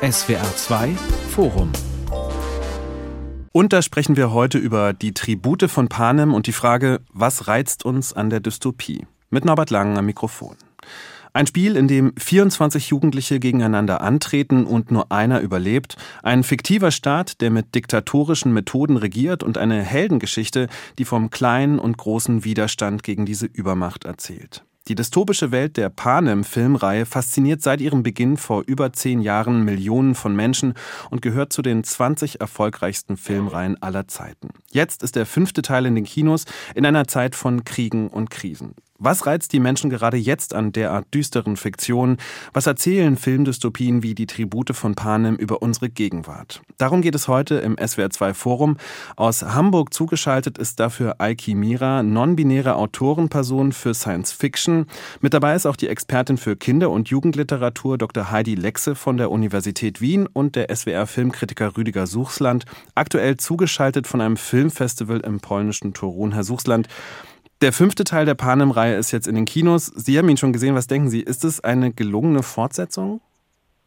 SWR 2 Forum. Und da sprechen wir heute über die Tribute von Panem und die Frage, was reizt uns an der Dystopie? Mit Norbert Langen am Mikrofon. Ein Spiel, in dem 24 Jugendliche gegeneinander antreten und nur einer überlebt. Ein fiktiver Staat, der mit diktatorischen Methoden regiert und eine Heldengeschichte, die vom kleinen und großen Widerstand gegen diese Übermacht erzählt. Die dystopische Welt der Panem-Filmreihe fasziniert seit ihrem Beginn vor über zehn Jahren Millionen von Menschen und gehört zu den 20 erfolgreichsten Filmreihen aller Zeiten. Jetzt ist der fünfte Teil in den Kinos in einer Zeit von Kriegen und Krisen. Was reizt die Menschen gerade jetzt an derart düsteren Fiktionen? Was erzählen Filmdystopien wie die Tribute von Panem über unsere Gegenwart? Darum geht es heute im SWR2 Forum. Aus Hamburg zugeschaltet ist dafür Aiki Mira, non-binäre Autorenperson für Science Fiction. Mit dabei ist auch die Expertin für Kinder- und Jugendliteratur Dr. Heidi Lexe von der Universität Wien und der SWR-Filmkritiker Rüdiger Suchsland. Aktuell zugeschaltet von einem Filmfestival im polnischen Torun. Herr Suchsland, der fünfte Teil der Panem-Reihe ist jetzt in den Kinos. Sie haben ihn schon gesehen. Was denken Sie? Ist es eine gelungene Fortsetzung?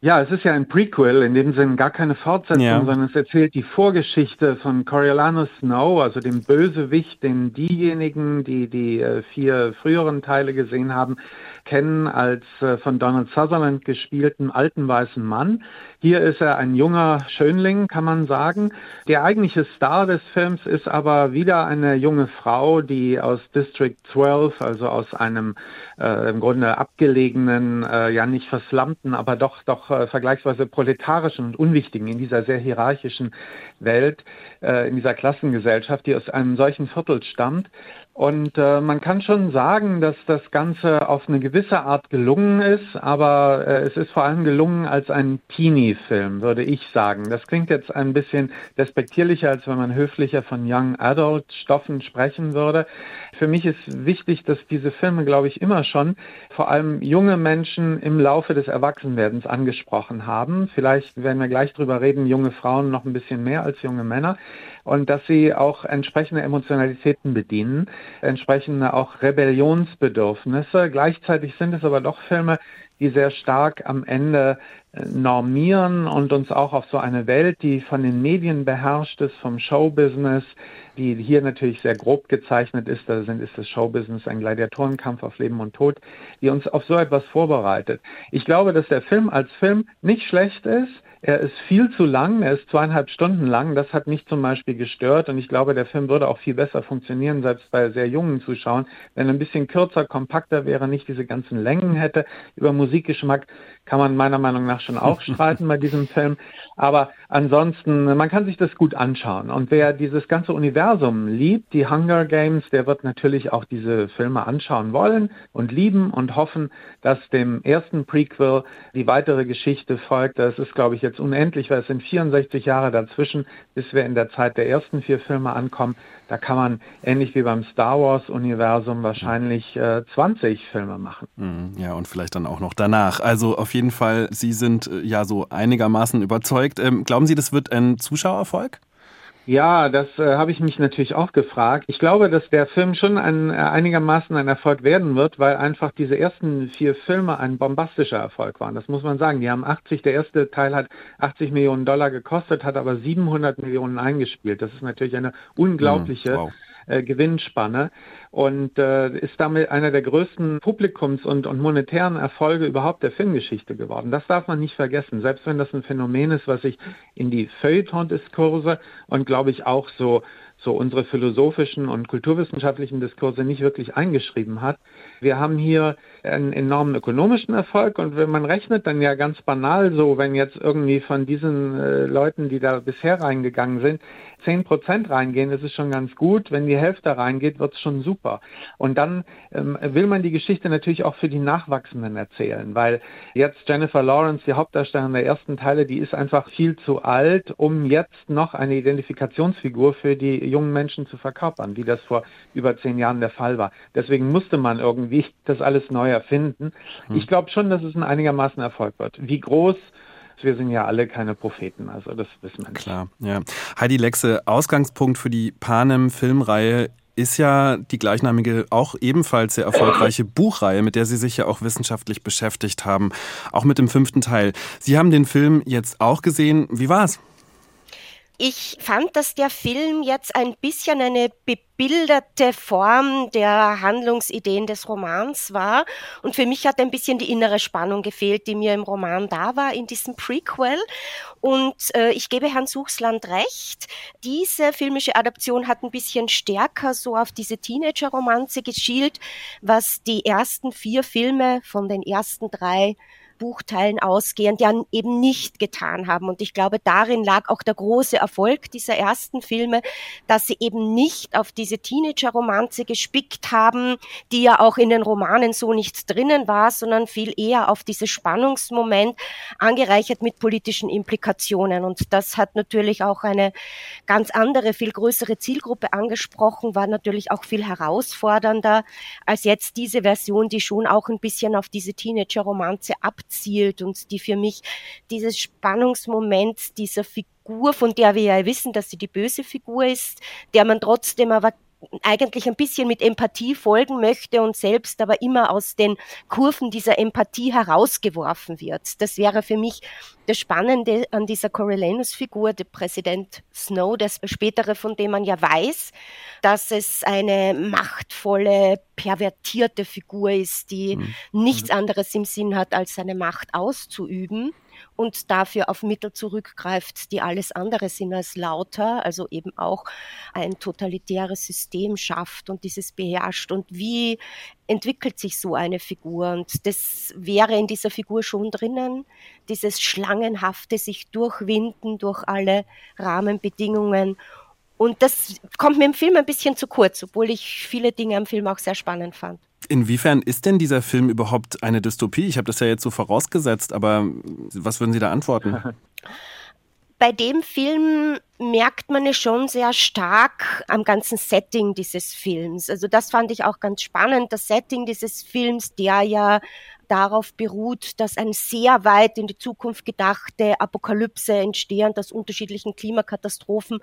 Ja, es ist ja ein Prequel, in dem Sinne gar keine Fortsetzung, ja. sondern es erzählt die Vorgeschichte von Coriolanus Snow, also dem Bösewicht, den diejenigen, die die äh, vier früheren Teile gesehen haben, kennen als äh, von Donald Sutherland gespielten alten weißen Mann. Hier ist er ein junger Schönling, kann man sagen. Der eigentliche Star des Films ist aber wieder eine junge Frau, die aus District 12, also aus einem äh, im Grunde abgelegenen, äh, ja nicht verslammten, aber doch doch äh, vergleichsweise proletarischen und unwichtigen in dieser sehr hierarchischen Welt, äh, in dieser Klassengesellschaft, die aus einem solchen Viertel stammt. Und äh, man kann schon sagen, dass das Ganze auf eine gewisse Art gelungen ist, aber äh, es ist vor allem gelungen als ein Teenie-Film, würde ich sagen. Das klingt jetzt ein bisschen despektierlicher, als wenn man höflicher von Young Adult Stoffen sprechen würde. Für mich ist wichtig, dass diese Filme, glaube ich, immer schon vor allem junge Menschen im Laufe des Erwachsenwerdens angesprochen haben. Vielleicht werden wir gleich drüber reden, junge Frauen noch ein bisschen mehr als junge Männer und dass sie auch entsprechende Emotionalitäten bedienen, entsprechende auch Rebellionsbedürfnisse. Gleichzeitig sind es aber doch Filme, die sehr stark am Ende äh, normieren und uns auch auf so eine Welt, die von den Medien beherrscht ist, vom Showbusiness, die hier natürlich sehr grob gezeichnet ist, da sind, ist das Showbusiness ein Gladiatorenkampf auf Leben und Tod, die uns auf so etwas vorbereitet. Ich glaube, dass der Film als Film nicht schlecht ist, er ist viel zu lang, er ist zweieinhalb Stunden lang. Das hat mich zum Beispiel gestört und ich glaube, der Film würde auch viel besser funktionieren, selbst bei sehr jungen Zuschauern, wenn er ein bisschen kürzer, kompakter wäre, nicht diese ganzen Längen hätte. Über Musikgeschmack kann man meiner Meinung nach schon auch streiten bei diesem Film. Aber ansonsten, man kann sich das gut anschauen. Und wer dieses ganze Universum liebt, die Hunger Games, der wird natürlich auch diese Filme anschauen wollen und lieben und hoffen, dass dem ersten Prequel die weitere Geschichte folgt. Das ist, glaube ich, jetzt unendlich, weil es sind 64 Jahre dazwischen, bis wir in der Zeit der ersten vier Filme ankommen. Da kann man ähnlich wie beim Star Wars Universum wahrscheinlich äh, 20 Filme machen. Mhm, ja, und vielleicht dann auch noch danach. Also auf jeden Fall, Sie sind äh, ja so einigermaßen überzeugt. Ähm, glauben Sie, das wird ein Zuschauererfolg? Ja, das äh, habe ich mich natürlich auch gefragt. Ich glaube, dass der Film schon ein, äh, einigermaßen ein Erfolg werden wird, weil einfach diese ersten vier Filme ein bombastischer Erfolg waren. Das muss man sagen. Die haben 80, der erste Teil hat 80 Millionen Dollar gekostet, hat aber 700 Millionen eingespielt. Das ist natürlich eine unglaubliche mm, wow. Äh, Gewinnspanne und äh, ist damit einer der größten Publikums- und, und monetären Erfolge überhaupt der Filmgeschichte geworden. Das darf man nicht vergessen, selbst wenn das ein Phänomen ist, was sich in die Feuilleton-Diskurse und glaube ich auch so so unsere philosophischen und kulturwissenschaftlichen Diskurse nicht wirklich eingeschrieben hat. Wir haben hier einen enormen ökonomischen Erfolg und wenn man rechnet, dann ja ganz banal so, wenn jetzt irgendwie von diesen äh, Leuten, die da bisher reingegangen sind, zehn Prozent reingehen, ist es schon ganz gut. Wenn die Hälfte reingeht, wird es schon super. Und dann ähm, will man die Geschichte natürlich auch für die Nachwachsenden erzählen, weil jetzt Jennifer Lawrence, die Hauptdarstellerin der ersten Teile, die ist einfach viel zu alt, um jetzt noch eine Identifikationsfigur für die jungen Menschen zu verkörpern, wie das vor über zehn Jahren der Fall war. Deswegen musste man irgendwie das alles neu erfinden. Hm. Ich glaube schon, dass es ein einigermaßen Erfolg wird. Wie groß wir sind ja alle keine Propheten, also das wissen wir nicht. Klar, ja. Heidi Lexe, Ausgangspunkt für die Panem-Filmreihe ist ja die gleichnamige, auch ebenfalls sehr erfolgreiche Buchreihe, mit der Sie sich ja auch wissenschaftlich beschäftigt haben, auch mit dem fünften Teil. Sie haben den Film jetzt auch gesehen. Wie war's? Ich fand, dass der Film jetzt ein bisschen eine bebilderte Form der Handlungsideen des Romans war. Und für mich hat ein bisschen die innere Spannung gefehlt, die mir im Roman da war, in diesem Prequel. Und äh, ich gebe Herrn Suchsland recht. Diese filmische Adaption hat ein bisschen stärker so auf diese Teenager-Romanze geschielt, was die ersten vier Filme von den ersten drei Buchteilen ausgehend ja eben nicht getan haben. Und ich glaube, darin lag auch der große Erfolg dieser ersten Filme, dass sie eben nicht auf diese Teenager-Romanze gespickt haben, die ja auch in den Romanen so nicht drinnen war, sondern viel eher auf dieses Spannungsmoment angereichert mit politischen Implikationen. Und das hat natürlich auch eine ganz andere, viel größere Zielgruppe angesprochen, war natürlich auch viel herausfordernder als jetzt diese Version, die schon auch ein bisschen auf diese Teenager-Romanze abzielt abzielt und die für mich dieses Spannungsmoment dieser Figur, von der wir ja wissen, dass sie die böse Figur ist, der man trotzdem aber eigentlich ein bisschen mit Empathie folgen möchte und selbst aber immer aus den Kurven dieser Empathie herausgeworfen wird. Das wäre für mich das Spannende an dieser Coriolanus-Figur, der Präsident Snow, das spätere, von dem man ja weiß, dass es eine machtvolle, pervertierte Figur ist, die mhm. nichts anderes im Sinn hat, als seine Macht auszuüben und dafür auf Mittel zurückgreift, die alles andere sind als lauter, also eben auch ein totalitäres System schafft und dieses beherrscht. Und wie entwickelt sich so eine Figur? Und das wäre in dieser Figur schon drinnen, dieses Schlangenhafte, sich durchwinden durch alle Rahmenbedingungen. Und das kommt mir im Film ein bisschen zu kurz, obwohl ich viele Dinge am Film auch sehr spannend fand. Inwiefern ist denn dieser Film überhaupt eine Dystopie? Ich habe das ja jetzt so vorausgesetzt, aber was würden Sie da antworten? Bei dem Film merkt man es schon sehr stark am ganzen Setting dieses Films. Also das fand ich auch ganz spannend. Das Setting dieses Films, der ja darauf beruht, dass eine sehr weit in die Zukunft gedachte Apokalypse entstehend aus unterschiedlichen Klimakatastrophen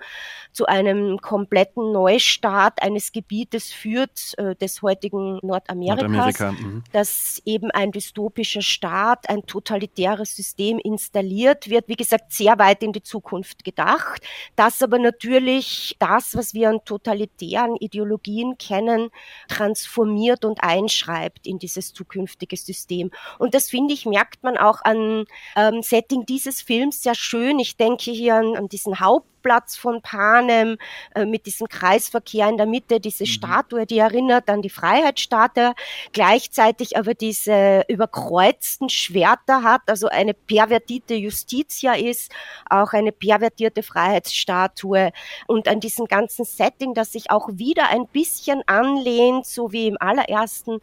zu einem kompletten Neustart eines Gebietes führt, äh, des heutigen Nordamerikas, Nordamerika, mhm. dass eben ein dystopischer Staat, ein totalitäres System installiert wird, wie gesagt, sehr weit in die Zukunft gedacht, das aber natürlich das, was wir an totalitären Ideologien kennen, transformiert und einschreibt in dieses zukünftige System. System. Und das finde ich, merkt man auch an ähm, Setting dieses Films sehr schön. Ich denke hier an, an diesen Haupt Parkplatz von Panem äh, mit diesem Kreisverkehr in der Mitte, diese mhm. Statue, die erinnert an die Freiheitsstatue, gleichzeitig aber diese überkreuzten Schwerter hat, also eine pervertierte Justitia ist, auch eine pervertierte Freiheitsstatue und an diesem ganzen Setting, das sich auch wieder ein bisschen anlehnt, so wie im allerersten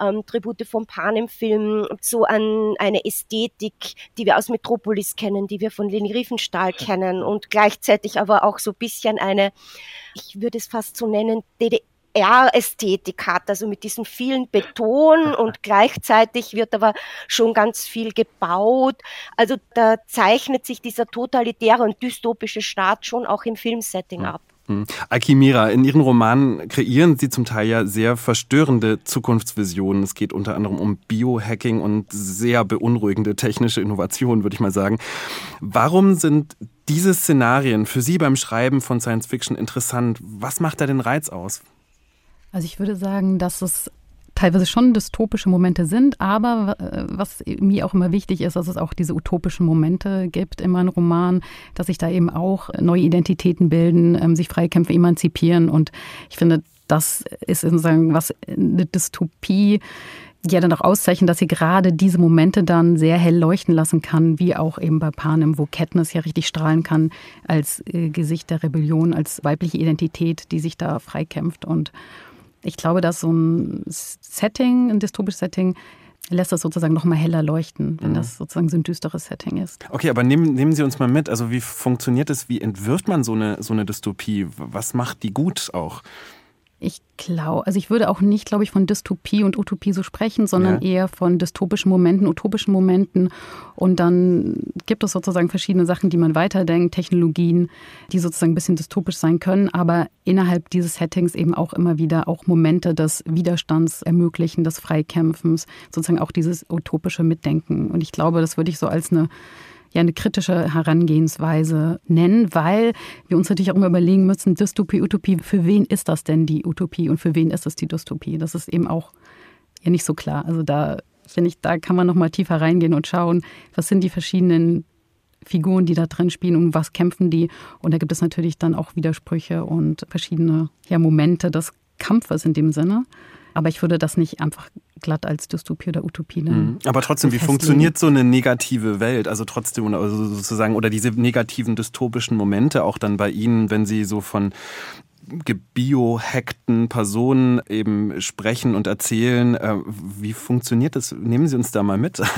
ähm, Tribute von Panem-Film, so an eine Ästhetik, die wir aus Metropolis kennen, die wir von Leni Riefenstahl kennen und gleichzeitig gleichzeitig aber auch so ein bisschen eine, ich würde es fast so nennen, DDR-Ästhetik hat, also mit diesem vielen Beton und gleichzeitig wird aber schon ganz viel gebaut. Also da zeichnet sich dieser totalitäre und dystopische Staat schon auch im Filmsetting ab. Alkimira, in Ihren Romanen kreieren Sie zum Teil ja sehr verstörende Zukunftsvisionen. Es geht unter anderem um Biohacking und sehr beunruhigende technische Innovationen, würde ich mal sagen. Warum sind diese Szenarien für Sie beim Schreiben von Science Fiction interessant? Was macht da den Reiz aus? Also ich würde sagen, dass es teilweise schon dystopische Momente sind, aber äh, was mir auch immer wichtig ist, dass es auch diese utopischen Momente gibt in meinem Roman, dass sich da eben auch neue Identitäten bilden, ähm, sich Freikämpfe emanzipieren. Und ich finde, das ist sozusagen was eine Dystopie ja dann auch auszeichnet, dass sie gerade diese Momente dann sehr hell leuchten lassen kann, wie auch eben bei Panem, wo Katniss ja richtig strahlen kann als äh, Gesicht der Rebellion, als weibliche Identität, die sich da freikämpft und ich glaube, dass so ein Setting, ein dystopisches Setting, lässt das sozusagen noch mal heller leuchten, wenn mhm. das sozusagen so ein düsteres Setting ist. Okay, aber nehmen, nehmen Sie uns mal mit. Also wie funktioniert es? Wie entwirft man so eine, so eine Dystopie? Was macht die gut auch? Ich glaube, also ich würde auch nicht, glaube ich, von Dystopie und Utopie so sprechen, sondern ja. eher von dystopischen Momenten, utopischen Momenten. Und dann gibt es sozusagen verschiedene Sachen, die man weiterdenkt, Technologien, die sozusagen ein bisschen dystopisch sein können, aber innerhalb dieses Settings eben auch immer wieder auch Momente des Widerstands ermöglichen, des Freikämpfens, sozusagen auch dieses utopische Mitdenken. Und ich glaube, das würde ich so als eine ja eine kritische Herangehensweise nennen, weil wir uns natürlich auch immer überlegen müssen, Dystopie, Utopie, für wen ist das denn die Utopie und für wen ist es die Dystopie? Das ist eben auch ja nicht so klar. Also da finde ich, da kann man noch mal tiefer reingehen und schauen, was sind die verschiedenen Figuren, die da drin spielen und was kämpfen die. Und da gibt es natürlich dann auch Widersprüche und verschiedene ja, Momente des Kampfes in dem Sinne. Aber ich würde das nicht einfach glatt als Dystopie oder Utopie nennen. Mhm. Aber trotzdem, wie funktioniert so eine negative Welt? Also trotzdem, also sozusagen, oder diese negativen dystopischen Momente auch dann bei Ihnen, wenn Sie so von gebiohackten Personen eben sprechen und erzählen. Äh, wie funktioniert das? Nehmen Sie uns da mal mit.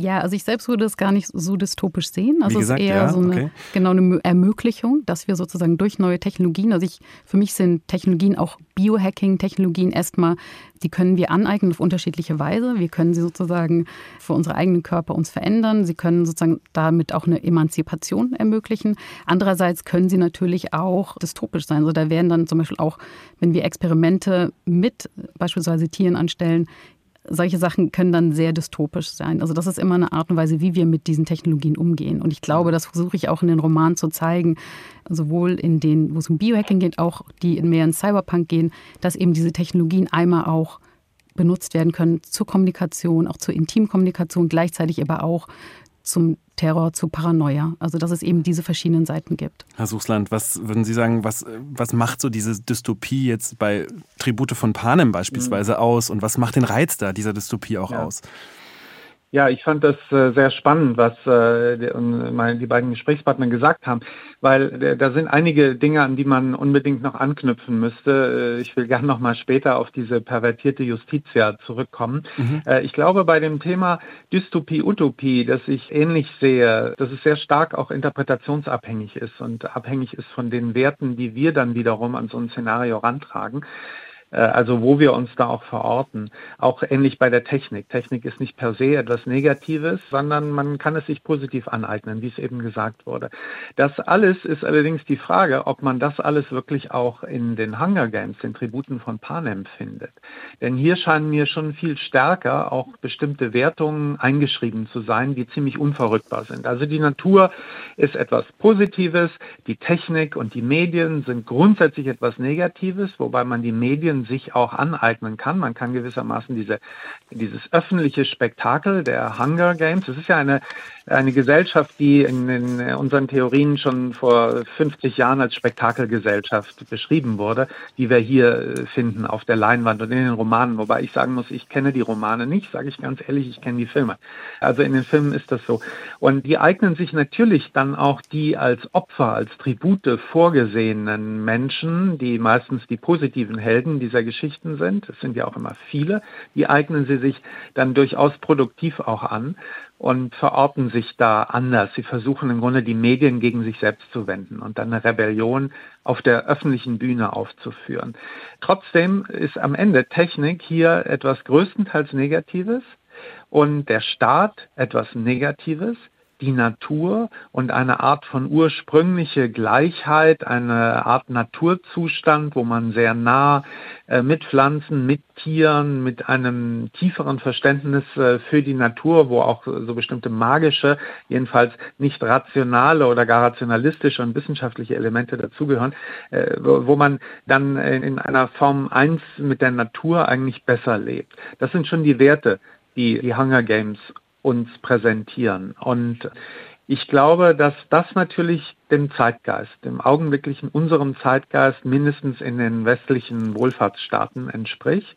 Ja, also ich selbst würde es gar nicht so dystopisch sehen. Also gesagt, es ist eher ja, so eine, okay. genau eine Ermöglichung, dass wir sozusagen durch neue Technologien, also ich, für mich sind Technologien auch Biohacking-Technologien erstmal, die können wir aneignen auf unterschiedliche Weise. Wir können sie sozusagen für unsere eigenen Körper uns verändern. Sie können sozusagen damit auch eine Emanzipation ermöglichen. Andererseits können sie natürlich auch dystopisch sein. Also da werden dann zum Beispiel auch, wenn wir Experimente mit beispielsweise Tieren anstellen, solche Sachen können dann sehr dystopisch sein. Also das ist immer eine Art und Weise, wie wir mit diesen Technologien umgehen. Und ich glaube, das versuche ich auch in den Romanen zu zeigen, sowohl in denen, wo es um Biohacking geht, auch die in mehr in Cyberpunk gehen, dass eben diese Technologien einmal auch benutzt werden können zur Kommunikation, auch zur Intimkommunikation, gleichzeitig aber auch zum Terror, zu Paranoia. Also dass es eben diese verschiedenen Seiten gibt. Herr Suchsland, was würden Sie sagen, was, was macht so diese Dystopie jetzt bei Tribute von Panem beispielsweise mhm. aus und was macht den Reiz da dieser Dystopie auch ja. aus? Ja, ich fand das äh, sehr spannend, was äh, die beiden Gesprächspartner gesagt haben, weil äh, da sind einige Dinge, an die man unbedingt noch anknüpfen müsste. ich will gern noch mal später auf diese pervertierte Justitia zurückkommen. Mhm. ich glaube, bei dem Thema Dystopie, Utopie, das ich ähnlich sehe, dass es sehr stark auch interpretationsabhängig ist und abhängig ist von den Werten, die wir dann wiederum an so ein Szenario rantragen. Äh, also wo wir uns da auch verorten. Auch ähnlich bei der Technik. Technik ist nicht per se etwas Negatives, sondern man kann es sich positiv aneignen, wie es eben gesagt wurde. Das alles ist allerdings die Frage, ob man das alles wirklich auch in den Hunger Games, den Tributen von Panem findet. Denn hier scheinen mir schon viel stärker auch bestimmte Wertungen eingeschrieben zu sein, die ziemlich unverrückbar sind. Also die Natur ist etwas Positives, die Technik und die Medien sind grundsätzlich etwas Negatives, wobei man die Medien Medien sich auch aneignen kann. Man kann gewissermaßen diese, dieses öffentliche Spektakel der Hunger Games, das ist ja eine, eine Gesellschaft, die in, in unseren Theorien schon vor 50 Jahren als Spektakelgesellschaft beschrieben wurde, die wir hier äh, finden auf der Leinwand und in den Romanen. Wobei ich sagen muss, ich kenne die Romane nicht, sage ich ganz ehrlich, ich kenne die Filme. Also in den Filmen ist das so. Und die eignen sich natürlich dann auch die als Opfer, als Tribute vorgesehenen Menschen, die meistens die positiven Helden, die dieser Geschichten sind, es sind ja auch immer viele, die eignen sie sich dann durchaus produktiv auch an und verorten sich da anders. Sie versuchen im Grunde die Medien gegen sich selbst zu wenden und dann eine Rebellion auf der öffentlichen Bühne aufzuführen. Trotzdem ist am Ende Technik hier etwas größtenteils Negatives und der Staat etwas Negatives die Natur und eine Art von ursprüngliche Gleichheit, eine Art Naturzustand, wo man sehr nah äh, mit Pflanzen, mit Tieren, mit einem tieferen Verständnis äh, für die Natur, wo auch so bestimmte magische, jedenfalls nicht rationale oder gar rationalistische und wissenschaftliche Elemente dazugehören, äh, wo man dann in einer Form eins mit der Natur eigentlich besser lebt. Das sind schon die Werte, die die Hunger Games uns präsentieren. Und ich glaube, dass das natürlich dem Zeitgeist, dem augenblicklichen unserem Zeitgeist mindestens in den westlichen Wohlfahrtsstaaten entspricht.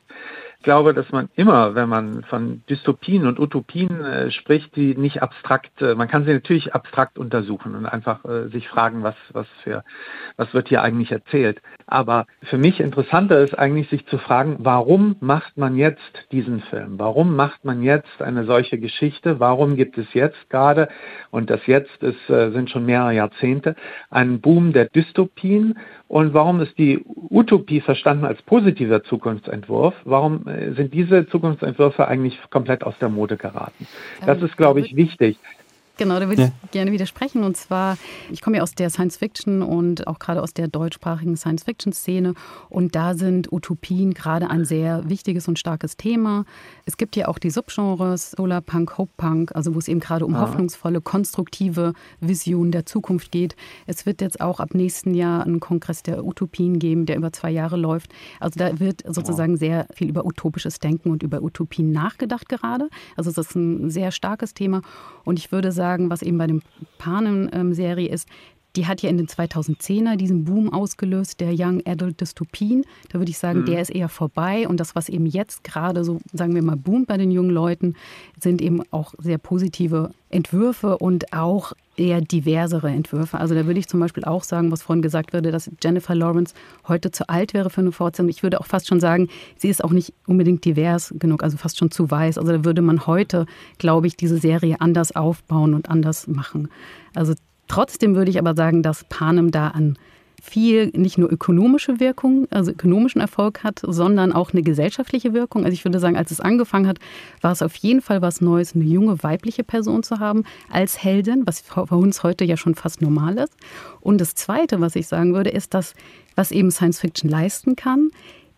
Ich glaube, dass man immer, wenn man von Dystopien und Utopien äh, spricht, die nicht abstrakt, äh, man kann sie natürlich abstrakt untersuchen und einfach äh, sich fragen, was, was für, was wird hier eigentlich erzählt. Aber für mich interessanter ist eigentlich, sich zu fragen, warum macht man jetzt diesen Film? Warum macht man jetzt eine solche Geschichte? Warum gibt es jetzt gerade, und das jetzt ist, äh, sind schon mehrere Jahrzehnte, einen Boom der Dystopien? Und warum ist die Utopie verstanden als positiver Zukunftsentwurf? Warum äh, sind diese Zukunftsentwürfe eigentlich komplett aus der Mode geraten? Das ist, glaube ich, wichtig. Genau, da würde ja. ich gerne widersprechen. Und zwar, ich komme ja aus der Science-Fiction und auch gerade aus der deutschsprachigen Science-Fiction-Szene. Und da sind Utopien gerade ein sehr wichtiges und starkes Thema. Es gibt ja auch die Subgenres Solarpunk, Hope-Punk, also wo es eben gerade um ah. hoffnungsvolle, konstruktive Visionen der Zukunft geht. Es wird jetzt auch ab nächsten Jahr einen Kongress der Utopien geben, der über zwei Jahre läuft. Also da wird sozusagen sehr viel über utopisches Denken und über Utopien nachgedacht gerade. Also das ist ein sehr starkes Thema. Und ich würde sagen, sagen, was eben bei dem Panem-Serie ist, die hat ja in den 2010er diesen Boom ausgelöst, der Young Adult Dystopien. Da würde ich sagen, mhm. der ist eher vorbei. Und das, was eben jetzt gerade so, sagen wir mal, boomt bei den jungen Leuten, sind eben auch sehr positive Entwürfe und auch eher diversere Entwürfe. Also da würde ich zum Beispiel auch sagen, was vorhin gesagt wurde, dass Jennifer Lawrence heute zu alt wäre für eine Fortsetzung. Ich würde auch fast schon sagen, sie ist auch nicht unbedingt divers genug, also fast schon zu weiß. Also da würde man heute, glaube ich, diese Serie anders aufbauen und anders machen. Also Trotzdem würde ich aber sagen, dass Panem da an viel nicht nur ökonomische Wirkung, also ökonomischen Erfolg hat, sondern auch eine gesellschaftliche Wirkung. Also ich würde sagen, als es angefangen hat, war es auf jeden Fall was Neues, eine junge weibliche Person zu haben als Heldin, was für uns heute ja schon fast normal ist. Und das Zweite, was ich sagen würde, ist, dass was eben Science Fiction leisten kann,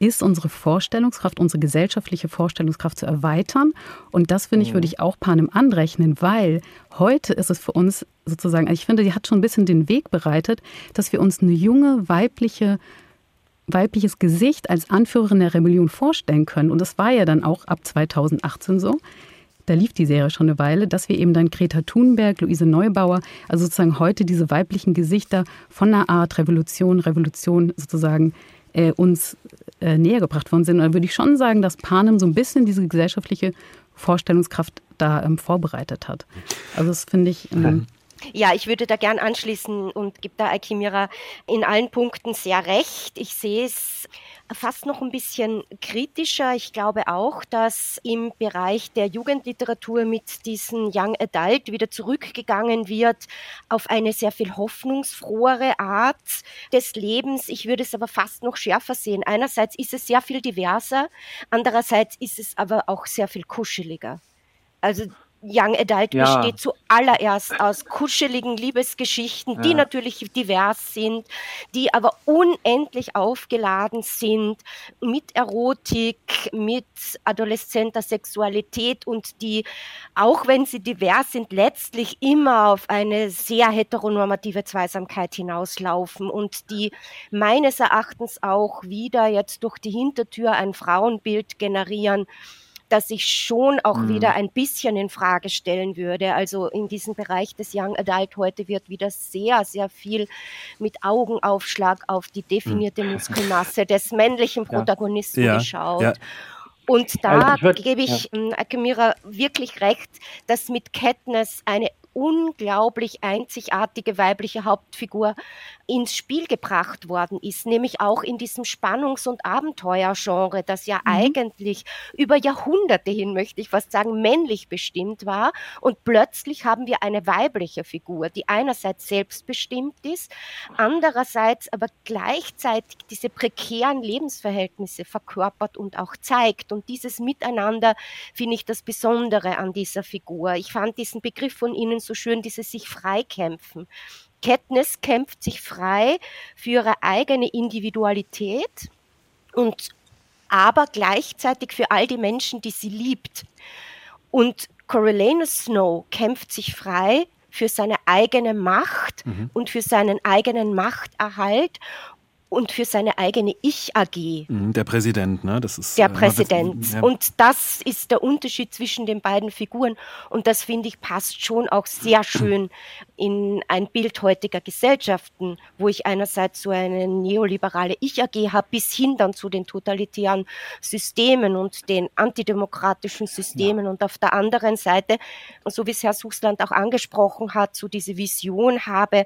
ist unsere Vorstellungskraft, unsere gesellschaftliche Vorstellungskraft zu erweitern. Und das, finde ich, mhm. würde ich auch Panem anrechnen, weil heute ist es für uns sozusagen, also ich finde, die hat schon ein bisschen den Weg bereitet, dass wir uns eine junge, weibliche weibliches Gesicht als Anführerin der Rebellion vorstellen können. Und das war ja dann auch ab 2018 so. Da lief die Serie schon eine Weile, dass wir eben dann Greta Thunberg, Luise Neubauer, also sozusagen heute diese weiblichen Gesichter von einer Art Revolution, Revolution sozusagen äh, uns äh, näher gebracht worden sind. Und da würde ich schon sagen, dass Panem so ein bisschen diese gesellschaftliche Vorstellungskraft da ähm, vorbereitet hat. Also das finde ich. Ähm, ja, ich würde da gern anschließen und gebe da Aikimira in allen Punkten sehr recht. Ich sehe es fast noch ein bisschen kritischer. Ich glaube auch, dass im Bereich der Jugendliteratur mit diesem Young Adult wieder zurückgegangen wird auf eine sehr viel hoffnungsfrohere Art des Lebens. Ich würde es aber fast noch schärfer sehen. Einerseits ist es sehr viel diverser, andererseits ist es aber auch sehr viel kuscheliger. Also Young Adult ja. besteht zuallererst aus kuscheligen Liebesgeschichten, die ja. natürlich divers sind, die aber unendlich aufgeladen sind mit Erotik, mit adoleszenter Sexualität und die, auch wenn sie divers sind, letztlich immer auf eine sehr heteronormative Zweisamkeit hinauslaufen und die meines Erachtens auch wieder jetzt durch die Hintertür ein Frauenbild generieren, dass ich schon auch mhm. wieder ein bisschen in Frage stellen würde. Also in diesem Bereich des Young Adult heute wird wieder sehr, sehr viel mit Augenaufschlag auf die definierte mhm. Muskelmasse des männlichen Protagonisten ja. geschaut. Ja. Und da also ich gebe ich ja. Ähm, Akemira wirklich recht, dass mit Katniss eine unglaublich einzigartige weibliche Hauptfigur ins Spiel gebracht worden ist, nämlich auch in diesem Spannungs- und Abenteuergenre, das ja mhm. eigentlich über Jahrhunderte hin, möchte ich fast sagen, männlich bestimmt war. Und plötzlich haben wir eine weibliche Figur, die einerseits selbstbestimmt ist, andererseits aber gleichzeitig diese prekären Lebensverhältnisse verkörpert und auch zeigt. Und dieses Miteinander finde ich das Besondere an dieser Figur. Ich fand diesen Begriff von Ihnen so schön, dieses sich freikämpfen. Katniss kämpft sich frei für ihre eigene Individualität und aber gleichzeitig für all die Menschen, die sie liebt. Und Coriolanus Snow kämpft sich frei für seine eigene Macht mhm. und für seinen eigenen Machterhalt und für seine eigene Ich-AG. Mhm, der Präsident, ne? Das ist der äh, Präsident. Ja. Und das ist der Unterschied zwischen den beiden Figuren. Und das finde ich passt schon auch sehr schön in ein Bild heutiger Gesellschaften, wo ich einerseits so eine neoliberale Ich-AG habe, bis hin dann zu den totalitären Systemen und den antidemokratischen Systemen. Ja. Und auf der anderen Seite, so wie es Herr Suchsland auch angesprochen hat, so diese Vision habe,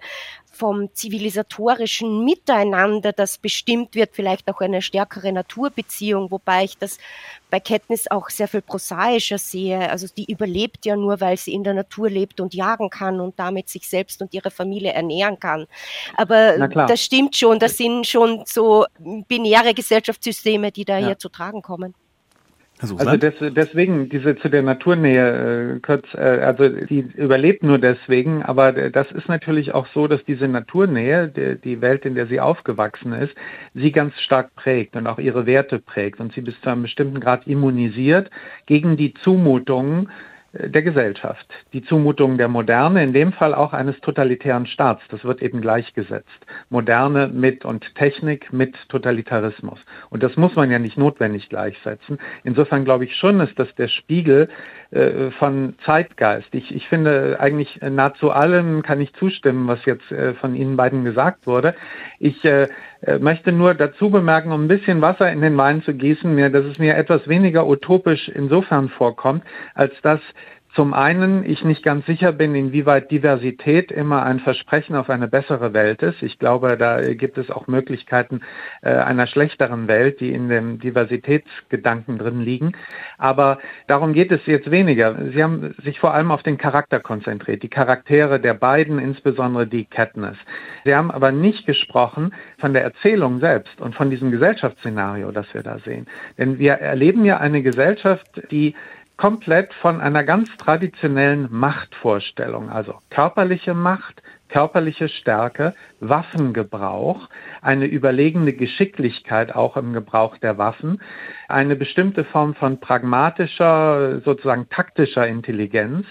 vom zivilisatorischen Miteinander, das bestimmt wird, vielleicht auch eine stärkere Naturbeziehung, wobei ich das bei Katniss auch sehr viel prosaischer sehe. Also die überlebt ja nur, weil sie in der Natur lebt und jagen kann und damit sich selbst und ihre Familie ernähren kann. Aber das stimmt schon, das sind schon so binäre Gesellschaftssysteme, die da ja. hier zu tragen kommen. Also des, deswegen diese zu der Naturnähe, äh, kurz, äh, also die überlebt nur deswegen, aber das ist natürlich auch so, dass diese Naturnähe, die, die Welt, in der sie aufgewachsen ist, sie ganz stark prägt und auch ihre Werte prägt und sie bis zu einem bestimmten Grad immunisiert gegen die Zumutungen der Gesellschaft. Die Zumutung der Moderne, in dem Fall auch eines totalitären Staats, das wird eben gleichgesetzt. Moderne mit und Technik mit Totalitarismus. Und das muss man ja nicht notwendig gleichsetzen. Insofern glaube ich schon, ist das der Spiegel äh, von Zeitgeist. Ich, ich finde eigentlich nahezu allem kann ich zustimmen, was jetzt äh, von Ihnen beiden gesagt wurde. Ich äh, äh, möchte nur dazu bemerken, um ein bisschen Wasser in den Wein zu gießen, mir, dass es mir etwas weniger utopisch insofern vorkommt, als dass zum einen ich nicht ganz sicher bin, inwieweit Diversität immer ein Versprechen auf eine bessere Welt ist. Ich glaube, da gibt es auch Möglichkeiten äh, einer schlechteren Welt, die in dem Diversitätsgedanken drin liegen. Aber darum geht es jetzt weniger. Sie haben sich vor allem auf den Charakter konzentriert, die Charaktere der beiden, insbesondere die Katniss. Sie haben aber nicht gesprochen von der Erzählung selbst und von diesem Gesellschaftsszenario, das wir da sehen. Denn wir erleben ja eine Gesellschaft, die komplett von einer ganz traditionellen Machtvorstellung, also körperliche Macht, körperliche Stärke, Waffengebrauch, eine überlegene Geschicklichkeit auch im Gebrauch der Waffen, eine bestimmte Form von pragmatischer, sozusagen taktischer Intelligenz,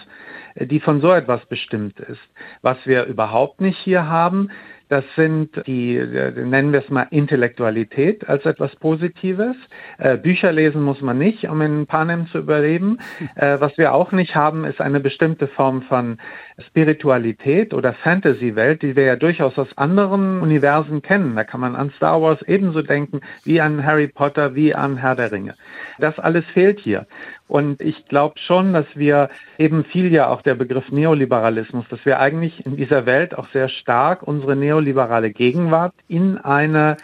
die von so etwas bestimmt ist. Was wir überhaupt nicht hier haben, das sind die, nennen wir es mal Intellektualität als etwas Positives. Äh, Bücher lesen muss man nicht, um in Panem zu überleben. Äh, was wir auch nicht haben, ist eine bestimmte Form von Spiritualität oder Fantasy-Welt, die wir ja durchaus aus anderen Universen kennen. Da kann man an Star Wars ebenso denken wie an Harry Potter, wie an Herr der Ringe. Das alles fehlt hier. Und ich glaube schon, dass wir eben viel ja auch der Begriff Neoliberalismus, dass wir eigentlich in dieser Welt auch sehr stark unsere neoliberale Gegenwart in eine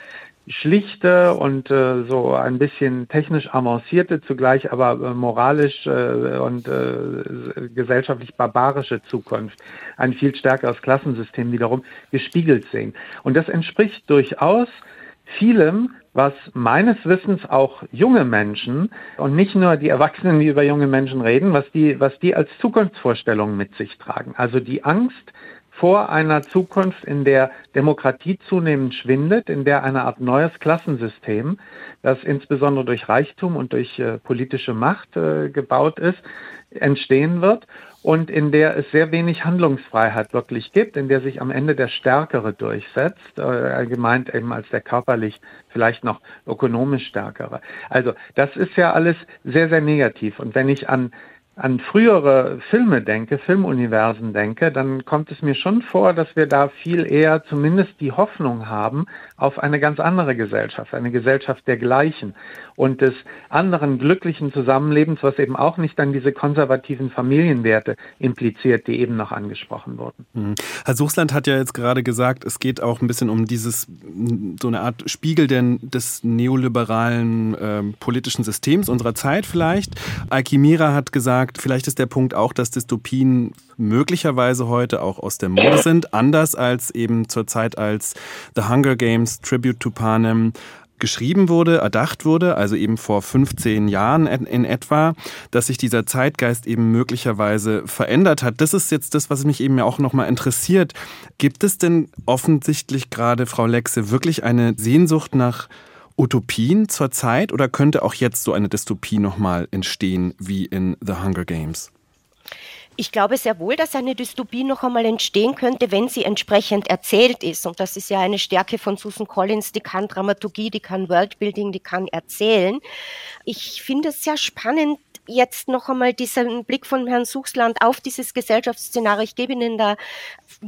schlichte und äh, so ein bisschen technisch avancierte, zugleich aber äh, moralisch äh, und äh, gesellschaftlich barbarische Zukunft, ein viel stärkeres Klassensystem wiederum gespiegelt sehen. Und das entspricht durchaus vielem, was meines Wissens auch junge Menschen und nicht nur die Erwachsenen, die über junge Menschen reden, was die, was die als Zukunftsvorstellungen mit sich tragen. Also die Angst vor einer Zukunft, in der Demokratie zunehmend schwindet, in der eine Art neues Klassensystem, das insbesondere durch Reichtum und durch äh, politische Macht äh, gebaut ist, entstehen wird und in der es sehr wenig Handlungsfreiheit wirklich gibt, in der sich am Ende der Stärkere durchsetzt, äh, gemeint eben als der körperlich vielleicht noch ökonomisch Stärkere. Also das ist ja alles sehr, sehr negativ. Und wenn ich an an frühere Filme denke, Filmuniversen denke, dann kommt es mir schon vor, dass wir da viel eher zumindest die Hoffnung haben auf eine ganz andere Gesellschaft, eine Gesellschaft der Gleichen und des anderen glücklichen Zusammenlebens, was eben auch nicht dann diese konservativen Familienwerte impliziert, die eben noch angesprochen wurden. Mhm. Herr Suchsland hat ja jetzt gerade gesagt, es geht auch ein bisschen um dieses, so eine Art Spiegel denn des neoliberalen äh, politischen Systems unserer Zeit vielleicht. Alkimira hat gesagt, vielleicht ist der Punkt auch, dass Dystopien möglicherweise heute auch aus der Mode sind, anders als eben zur Zeit als The Hunger Games, Tribute to Panem geschrieben wurde, erdacht wurde, also eben vor 15 Jahren in etwa, dass sich dieser Zeitgeist eben möglicherweise verändert hat. Das ist jetzt das, was mich eben auch nochmal interessiert. Gibt es denn offensichtlich gerade, Frau Lexe, wirklich eine Sehnsucht nach Utopien zur Zeit oder könnte auch jetzt so eine Dystopie nochmal entstehen wie in The Hunger Games? Ich glaube sehr wohl, dass eine Dystopie noch einmal entstehen könnte, wenn sie entsprechend erzählt ist. Und das ist ja eine Stärke von Susan Collins, die kann Dramaturgie, die kann Worldbuilding, die kann erzählen. Ich finde es sehr spannend, jetzt noch einmal diesen Blick von Herrn Suchsland auf dieses Gesellschaftsszenario. Ich gebe Ihnen da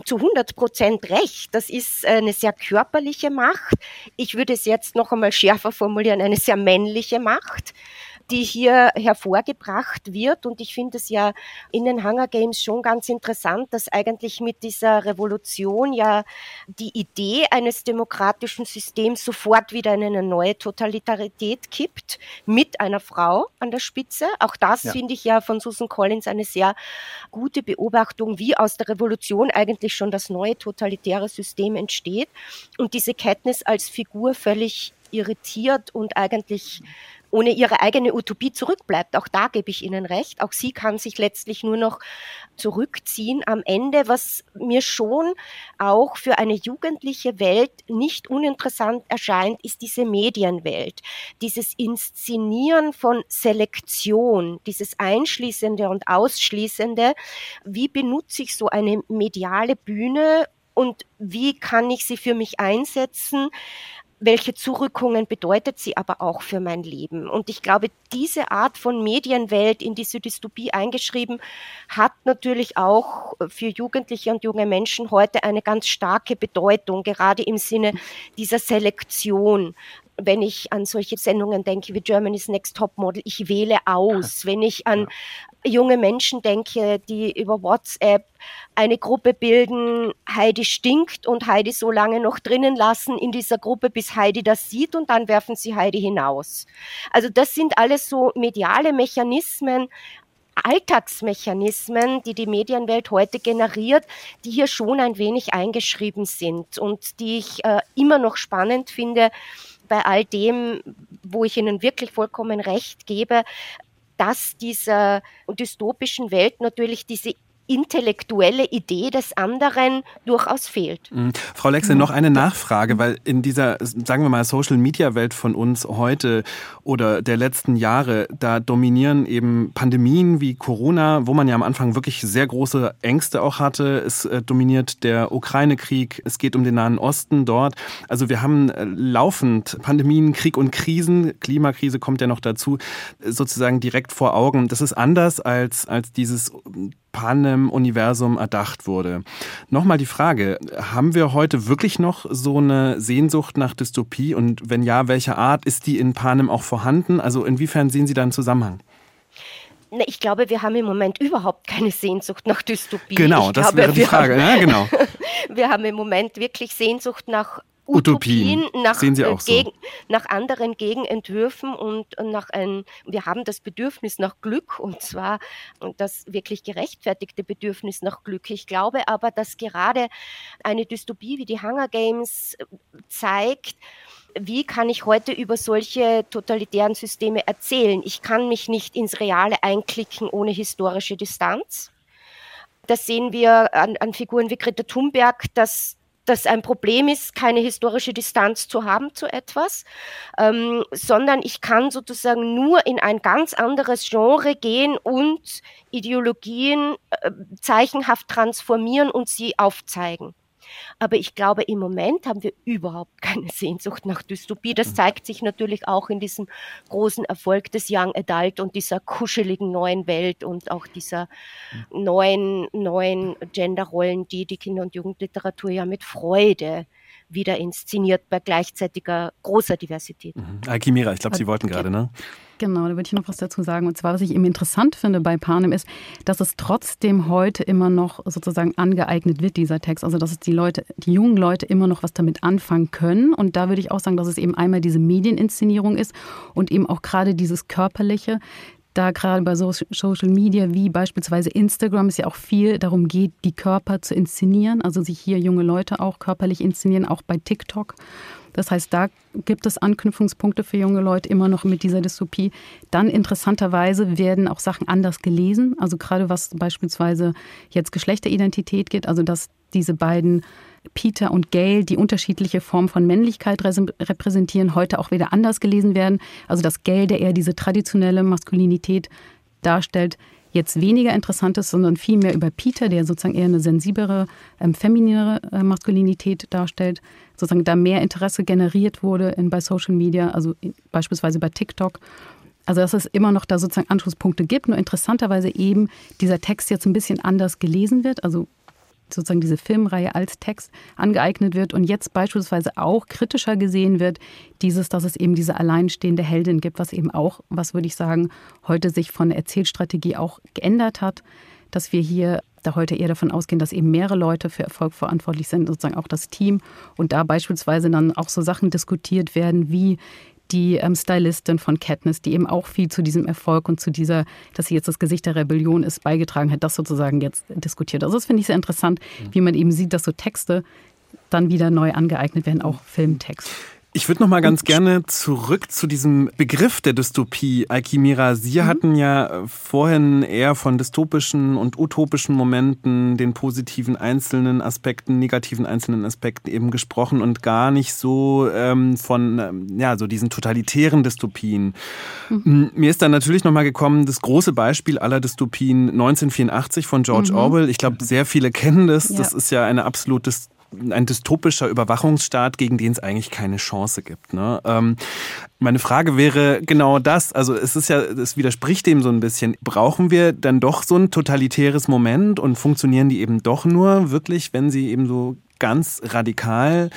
zu 100 Prozent recht. Das ist eine sehr körperliche Macht. Ich würde es jetzt noch einmal schärfer formulieren, eine sehr männliche Macht die hier hervorgebracht wird. Und ich finde es ja in den Hunger Games schon ganz interessant, dass eigentlich mit dieser Revolution ja die Idee eines demokratischen Systems sofort wieder in eine neue Totalitarität kippt, mit einer Frau an der Spitze. Auch das ja. finde ich ja von Susan Collins eine sehr gute Beobachtung, wie aus der Revolution eigentlich schon das neue totalitäre System entsteht. Und diese Katniss als Figur völlig irritiert und eigentlich ohne ihre eigene Utopie zurückbleibt. Auch da gebe ich Ihnen recht. Auch sie kann sich letztlich nur noch zurückziehen am Ende, was mir schon auch für eine jugendliche Welt nicht uninteressant erscheint, ist diese Medienwelt. Dieses Inszenieren von Selektion, dieses Einschließende und Ausschließende. Wie benutze ich so eine mediale Bühne und wie kann ich sie für mich einsetzen? Welche Zurückungen bedeutet sie aber auch für mein Leben. Und ich glaube, diese Art von Medienwelt in diese Dystopie eingeschrieben, hat natürlich auch für Jugendliche und junge Menschen heute eine ganz starke Bedeutung, gerade im Sinne dieser Selektion wenn ich an solche Sendungen denke wie Germany's Next Top Model, ich wähle aus. Wenn ich an junge Menschen denke, die über WhatsApp eine Gruppe bilden, Heidi stinkt und Heidi so lange noch drinnen lassen in dieser Gruppe, bis Heidi das sieht und dann werfen sie Heidi hinaus. Also das sind alles so mediale Mechanismen, Alltagsmechanismen, die die Medienwelt heute generiert, die hier schon ein wenig eingeschrieben sind und die ich äh, immer noch spannend finde bei all dem, wo ich Ihnen wirklich vollkommen recht gebe, dass dieser dystopischen Welt natürlich diese intellektuelle Idee des anderen durchaus fehlt. Mhm. Frau Lexe, noch eine Nachfrage, weil in dieser, sagen wir mal, Social-Media-Welt von uns heute oder der letzten Jahre, da dominieren eben Pandemien wie Corona, wo man ja am Anfang wirklich sehr große Ängste auch hatte. Es äh, dominiert der Ukraine-Krieg, es geht um den Nahen Osten dort. Also wir haben äh, laufend Pandemien, Krieg und Krisen, Klimakrise kommt ja noch dazu, sozusagen direkt vor Augen. Das ist anders als, als dieses Panem-Universum erdacht wurde. Nochmal die Frage, haben wir heute wirklich noch so eine Sehnsucht nach Dystopie und wenn ja, welcher Art ist die in Panem auch vorhanden? Also inwiefern sehen Sie da einen Zusammenhang? Ich glaube, wir haben im Moment überhaupt keine Sehnsucht nach Dystopie. Genau, ich das glaube, wäre die Frage. Haben, ja, genau. wir haben im Moment wirklich Sehnsucht nach Utopien, nach, Sehen Sie auch so. gegen, nach anderen Gegenentwürfen und, nach ein, wir haben das Bedürfnis nach Glück und zwar das wirklich gerechtfertigte Bedürfnis nach Glück. Ich glaube aber, dass gerade eine Dystopie wie die Hunger Games äh, zeigt, wie kann ich heute über solche totalitären Systeme erzählen? Ich kann mich nicht ins Reale einklicken ohne historische Distanz. Das sehen wir an, an Figuren wie Greta Thunberg, dass das ein Problem ist, keine historische Distanz zu haben zu etwas, ähm, sondern ich kann sozusagen nur in ein ganz anderes Genre gehen und Ideologien äh, zeichenhaft transformieren und sie aufzeigen. Aber ich glaube, im Moment haben wir überhaupt keine Sehnsucht nach Dystopie. Das mhm. zeigt sich natürlich auch in diesem großen Erfolg des Young Adult und dieser kuscheligen neuen Welt und auch dieser mhm. neuen, neuen Genderrollen, die die Kinder- und Jugendliteratur ja mit Freude wieder inszeniert bei gleichzeitiger großer Diversität. Mhm. Alkimira, ich glaube, Sie wollten gerade, ne? Genau, da würde ich noch was dazu sagen. Und zwar, was ich eben interessant finde bei Panem ist, dass es trotzdem heute immer noch sozusagen angeeignet wird, dieser Text. Also, dass es die Leute, die jungen Leute immer noch was damit anfangen können. Und da würde ich auch sagen, dass es eben einmal diese Medieninszenierung ist und eben auch gerade dieses Körperliche, da gerade bei Social Media wie beispielsweise Instagram es ja auch viel darum geht, die Körper zu inszenieren, also sich hier junge Leute auch körperlich inszenieren, auch bei TikTok. Das heißt, da gibt es Anknüpfungspunkte für junge Leute immer noch mit dieser Dystopie. Dann interessanterweise werden auch Sachen anders gelesen. Also gerade was beispielsweise jetzt Geschlechteridentität geht, also dass diese beiden Peter und Gail, die unterschiedliche Formen von Männlichkeit repräsentieren, heute auch wieder anders gelesen werden. Also dass Gail, der eher diese traditionelle Maskulinität darstellt, jetzt weniger interessant ist, sondern vielmehr über Peter, der sozusagen eher eine sensiblere, ähm, femininere äh, Maskulinität darstellt, sozusagen da mehr Interesse generiert wurde in, bei Social Media, also in, beispielsweise bei TikTok. Also dass es immer noch da sozusagen Anschlusspunkte gibt, nur interessanterweise eben dieser Text jetzt ein bisschen anders gelesen wird, also sozusagen diese Filmreihe als Text angeeignet wird und jetzt beispielsweise auch kritischer gesehen wird, dieses, dass es eben diese alleinstehende Heldin gibt, was eben auch, was würde ich sagen, heute sich von der Erzählstrategie auch geändert hat, dass wir hier da heute eher davon ausgehen, dass eben mehrere Leute für Erfolg verantwortlich sind, sozusagen auch das Team und da beispielsweise dann auch so Sachen diskutiert werden wie die ähm, Stylistin von Katniss, die eben auch viel zu diesem Erfolg und zu dieser, dass sie jetzt das Gesicht der Rebellion ist, beigetragen hat, das sozusagen jetzt diskutiert. Also das finde ich sehr interessant, wie man eben sieht, dass so Texte dann wieder neu angeeignet werden, auch Filmtext. Ich würde noch mal ganz gerne zurück zu diesem Begriff der Dystopie. Alkimira, Sie mhm. hatten ja vorhin eher von dystopischen und utopischen Momenten, den positiven einzelnen Aspekten, negativen einzelnen Aspekten eben gesprochen und gar nicht so ähm, von ähm, ja so diesen totalitären Dystopien. Mhm. Mir ist dann natürlich noch mal gekommen das große Beispiel aller Dystopien 1984 von George mhm. Orwell. Ich glaube, sehr viele kennen das. Ja. Das ist ja eine absolute ein dystopischer Überwachungsstaat, gegen den es eigentlich keine Chance gibt. Ne? Ähm, meine Frage wäre genau das. Also es ist ja, es widerspricht dem so ein bisschen. Brauchen wir dann doch so ein totalitäres Moment und funktionieren die eben doch nur wirklich, wenn sie eben so ganz radikal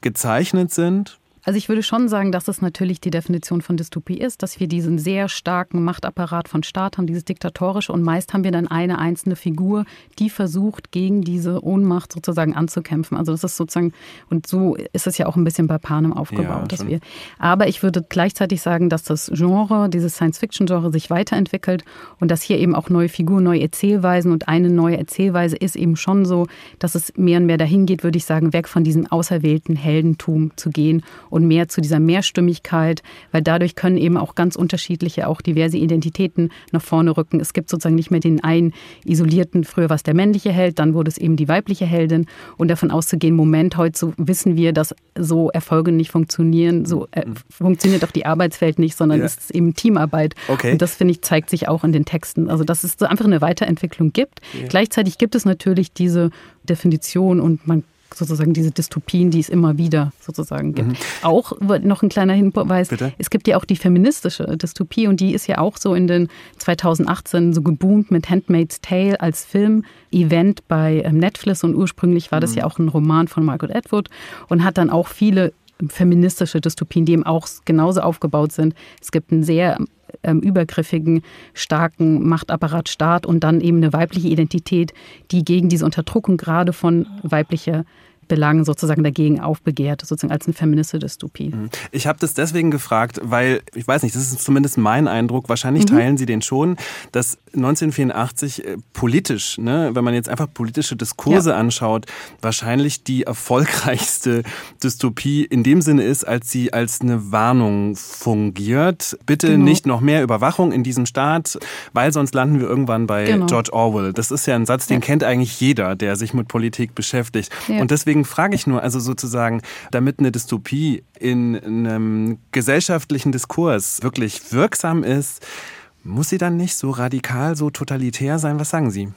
gezeichnet sind? Also ich würde schon sagen, dass es natürlich die Definition von Dystopie ist, dass wir diesen sehr starken Machtapparat von Staat haben, dieses diktatorische und meist haben wir dann eine einzelne Figur, die versucht, gegen diese Ohnmacht sozusagen anzukämpfen. Also das ist sozusagen, und so ist es ja auch ein bisschen bei Panem aufgebaut. Ja, dass wir, aber ich würde gleichzeitig sagen, dass das Genre, dieses Science-Fiction-Genre sich weiterentwickelt und dass hier eben auch neue Figuren, neue Erzählweisen und eine neue Erzählweise ist eben schon so, dass es mehr und mehr dahin geht, würde ich sagen, weg von diesem auserwählten Heldentum zu gehen und mehr zu dieser Mehrstimmigkeit, weil dadurch können eben auch ganz unterschiedliche, auch diverse Identitäten nach vorne rücken. Es gibt sozusagen nicht mehr den einen isolierten, früher war es der männliche Held, dann wurde es eben die weibliche Heldin und davon auszugehen, Moment, heute so wissen wir, dass so Erfolge nicht funktionieren, so äh, funktioniert auch die Arbeitswelt nicht, sondern ja. es ist eben Teamarbeit. Okay. Und das, finde ich, zeigt sich auch in den Texten. Also, dass es so einfach eine Weiterentwicklung gibt. Ja. Gleichzeitig gibt es natürlich diese Definition und man sozusagen diese Dystopien, die es immer wieder sozusagen gibt. Mhm. Auch noch ein kleiner Hinweis, Bitte? es gibt ja auch die feministische Dystopie und die ist ja auch so in den 2018 so geboomt mit Handmaid's Tale als Film-Event bei ähm, Netflix und ursprünglich war das mhm. ja auch ein Roman von Margaret Atwood und hat dann auch viele feministische Dystopien, die eben auch genauso aufgebaut sind. Es gibt einen sehr ähm, übergriffigen, starken Machtapparat Staat und dann eben eine weibliche Identität, die gegen diese Unterdrückung gerade von weiblicher Belangen sozusagen dagegen aufbegehrt, sozusagen als eine feministische Dystopie. Mhm. Ich habe das deswegen gefragt, weil, ich weiß nicht, das ist zumindest mein Eindruck, wahrscheinlich mhm. teilen Sie den schon, dass 1984 äh, politisch, ne, wenn man jetzt einfach politische Diskurse ja. anschaut, wahrscheinlich die erfolgreichste Dystopie in dem Sinne ist, als sie als eine Warnung fungiert. Bitte genau. nicht noch mehr Überwachung in diesem Staat, weil sonst landen wir irgendwann bei genau. George Orwell. Das ist ja ein Satz, den ja. kennt eigentlich jeder, der sich mit Politik beschäftigt. Ja. Und deswegen frage ich nur, also sozusagen, damit eine Dystopie in einem gesellschaftlichen Diskurs wirklich wirksam ist, muss sie dann nicht so radikal, so totalitär sein? Was sagen Sie?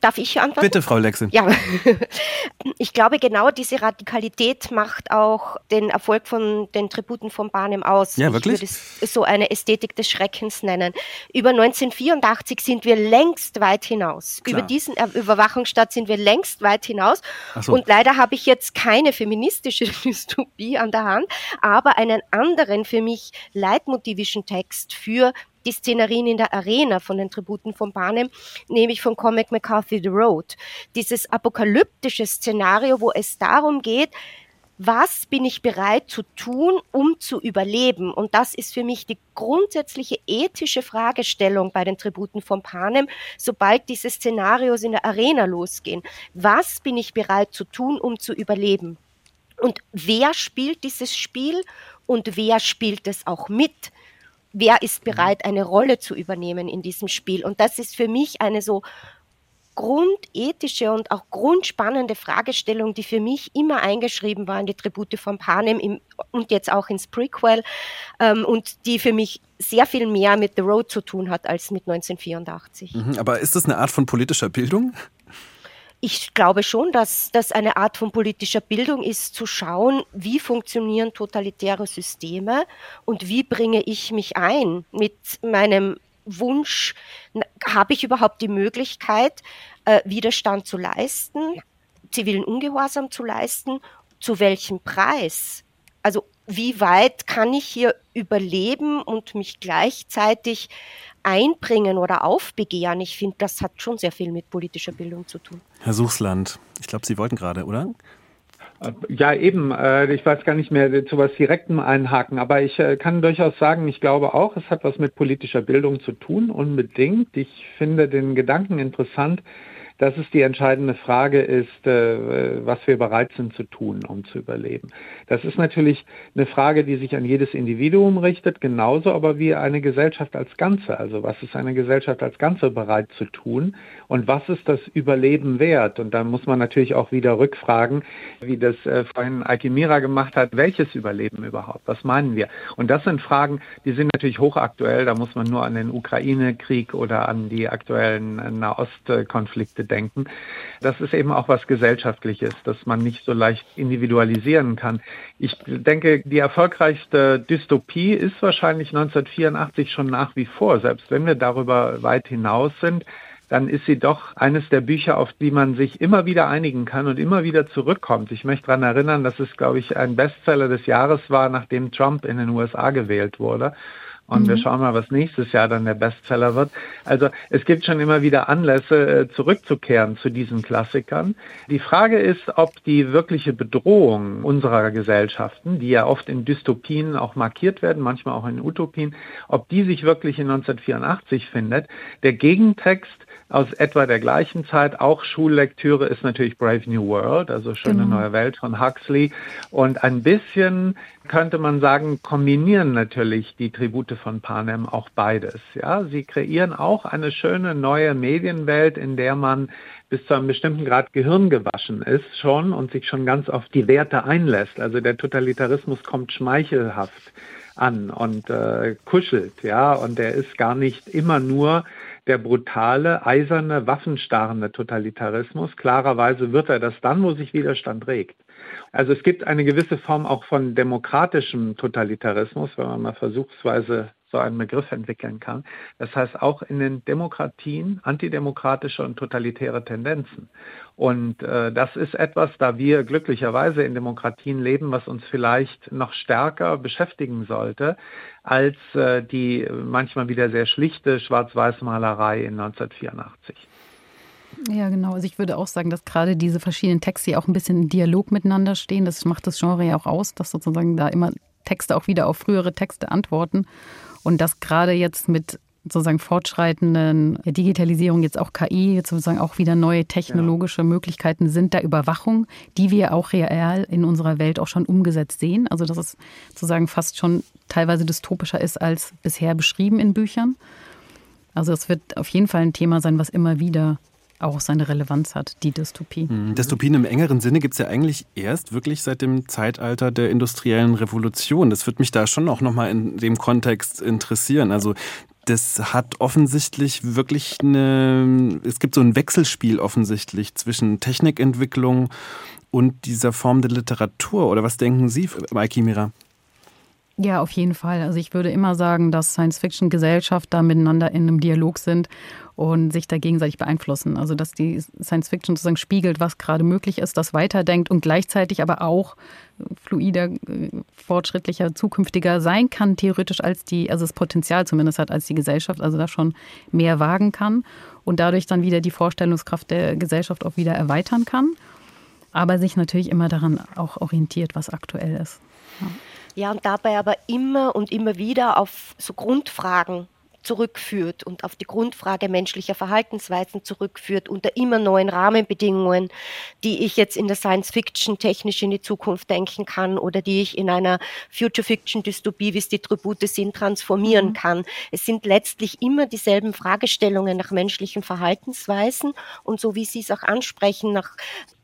Darf ich antworten? Bitte, Frau Lexe. Ja, ich glaube, genau diese Radikalität macht auch den Erfolg von den Tributen von Barnum aus. Ja, wirklich? Ich würde es so eine Ästhetik des Schreckens nennen. Über 1984 sind wir längst weit hinaus. Klar. Über diesen Überwachungsstaat sind wir längst weit hinaus. So. Und leider habe ich jetzt keine feministische Dystopie an der Hand, aber einen anderen für mich leitmotivischen Text für die Szenerien in der Arena von den Tributen von Panem, nämlich von Comic McCarthy The Road. Dieses apokalyptische Szenario, wo es darum geht, was bin ich bereit zu tun, um zu überleben? Und das ist für mich die grundsätzliche ethische Fragestellung bei den Tributen von Panem, sobald diese Szenarios in der Arena losgehen. Was bin ich bereit zu tun, um zu überleben? Und wer spielt dieses Spiel und wer spielt es auch mit? Wer ist mhm. bereit, eine Rolle zu übernehmen in diesem Spiel. Und das ist für mich eine so grundethische und auch grundspannende Fragestellung, die für mich immer eingeschrieben war in die Tribute von Panem im, und jetzt auch ins Prequel ähm, und die für mich sehr viel mehr mit The Road zu tun hat als mit 1984. Mhm, aber ist das eine Art von politischer Bildung? Ich glaube schon, dass das eine Art von politischer Bildung ist, zu schauen, wie funktionieren totalitäre Systeme und wie bringe ich mich ein mit meinem Wunsch, habe ich überhaupt die Möglichkeit, äh, Widerstand zu leisten, zivilen Ungehorsam zu leisten, zu welchem Preis? Also wie weit kann ich hier überleben und mich gleichzeitig einbringen oder aufbegehren? Ich finde, das hat schon sehr viel mit politischer Bildung zu tun. Herr Suchsland, ich glaube, Sie wollten gerade, oder? Ja, eben. Äh, ich weiß gar nicht mehr zu was Direktem einhaken, aber ich äh, kann durchaus sagen, ich glaube auch, es hat was mit politischer Bildung zu tun, unbedingt. Ich finde den Gedanken interessant, dass es die entscheidende Frage ist, äh, was wir bereit sind zu tun, um zu überleben. Das ist natürlich eine Frage, die sich an jedes Individuum richtet, genauso aber wie eine Gesellschaft als Ganze. Also was ist eine Gesellschaft als Ganze bereit zu tun und was ist das Überleben wert? Und da muss man natürlich auch wieder rückfragen, wie das äh, vorhin Alkimira gemacht hat, welches Überleben überhaupt? Was meinen wir? Und das sind Fragen, die sind natürlich hochaktuell. Da muss man nur an den Ukraine-Krieg oder an die aktuellen Nahostkonflikte denken. Das ist eben auch was Gesellschaftliches, das man nicht so leicht individualisieren kann. Ich denke, die erfolgreichste Dystopie ist wahrscheinlich 1984 schon nach wie vor, selbst wenn wir darüber weit hinaus sind dann ist sie doch eines der Bücher, auf die man sich immer wieder einigen kann und immer wieder zurückkommt. Ich möchte daran erinnern, dass es, glaube ich, ein Bestseller des Jahres war, nachdem Trump in den USA gewählt wurde. Und mhm. wir schauen mal, was nächstes Jahr dann der Bestseller wird. Also es gibt schon immer wieder Anlässe, äh, zurückzukehren zu diesen Klassikern. Die Frage ist, ob die wirkliche Bedrohung unserer Gesellschaften, die ja oft in Dystopien auch markiert werden, manchmal auch in Utopien, ob die sich wirklich in 1984 findet. Der Gegentext aus etwa der gleichen Zeit. Auch Schullektüre ist natürlich Brave New World, also Schöne genau. neue Welt von Huxley. Und ein bisschen könnte man sagen, kombinieren natürlich die Tribute von Panem auch beides. Ja, sie kreieren auch eine schöne neue Medienwelt, in der man bis zu einem bestimmten Grad Gehirn gewaschen ist schon und sich schon ganz auf die Werte einlässt. Also der Totalitarismus kommt schmeichelhaft an und äh, kuschelt, ja, und der ist gar nicht immer nur der brutale, eiserne, waffenstarrende Totalitarismus. Klarerweise wird er das dann, wo sich Widerstand regt. Also es gibt eine gewisse Form auch von demokratischem Totalitarismus, wenn man mal versuchsweise so einen Begriff entwickeln kann. Das heißt auch in den Demokratien antidemokratische und totalitäre Tendenzen. Und äh, das ist etwas, da wir glücklicherweise in Demokratien leben, was uns vielleicht noch stärker beschäftigen sollte als äh, die manchmal wieder sehr schlichte Schwarz-Weiß-Malerei in 1984. Ja, genau. Also ich würde auch sagen, dass gerade diese verschiedenen Texte auch ein bisschen in Dialog miteinander stehen. Das macht das Genre ja auch aus, dass sozusagen da immer Texte auch wieder auf frühere Texte antworten. Und das gerade jetzt mit sozusagen fortschreitenden Digitalisierung, jetzt auch KI, jetzt sozusagen auch wieder neue technologische ja. Möglichkeiten sind der Überwachung, die wir auch real in unserer Welt auch schon umgesetzt sehen. Also dass es sozusagen fast schon teilweise dystopischer ist als bisher beschrieben in Büchern. Also es wird auf jeden Fall ein Thema sein, was immer wieder auch seine Relevanz hat, die Dystopie. Mhm. Dystopien im engeren Sinne gibt es ja eigentlich erst wirklich seit dem Zeitalter der industriellen Revolution. Das würde mich da schon auch nochmal in dem Kontext interessieren. Also das hat offensichtlich wirklich eine, es gibt so ein Wechselspiel offensichtlich zwischen Technikentwicklung und dieser Form der Literatur. Oder was denken Sie, Maiki Mira? Ja, auf jeden Fall. Also ich würde immer sagen, dass Science-Fiction-Gesellschaft da miteinander in einem Dialog sind und sich da gegenseitig beeinflussen. Also dass die Science-Fiction sozusagen spiegelt, was gerade möglich ist, das weiterdenkt und gleichzeitig aber auch fluider, fortschrittlicher, zukünftiger sein kann, theoretisch als die, also das Potenzial zumindest hat als die Gesellschaft, also da schon mehr wagen kann und dadurch dann wieder die Vorstellungskraft der Gesellschaft auch wieder erweitern kann, aber sich natürlich immer daran auch orientiert, was aktuell ist. Ja. Ja, und dabei aber immer und immer wieder auf so Grundfragen zurückführt und auf die Grundfrage menschlicher Verhaltensweisen zurückführt unter immer neuen Rahmenbedingungen, die ich jetzt in der Science Fiction technisch in die Zukunft denken kann oder die ich in einer Future Fiction Dystopie, wie es die Tribute sind, transformieren mhm. kann. Es sind letztlich immer dieselben Fragestellungen nach menschlichen Verhaltensweisen und so wie Sie es auch ansprechen, nach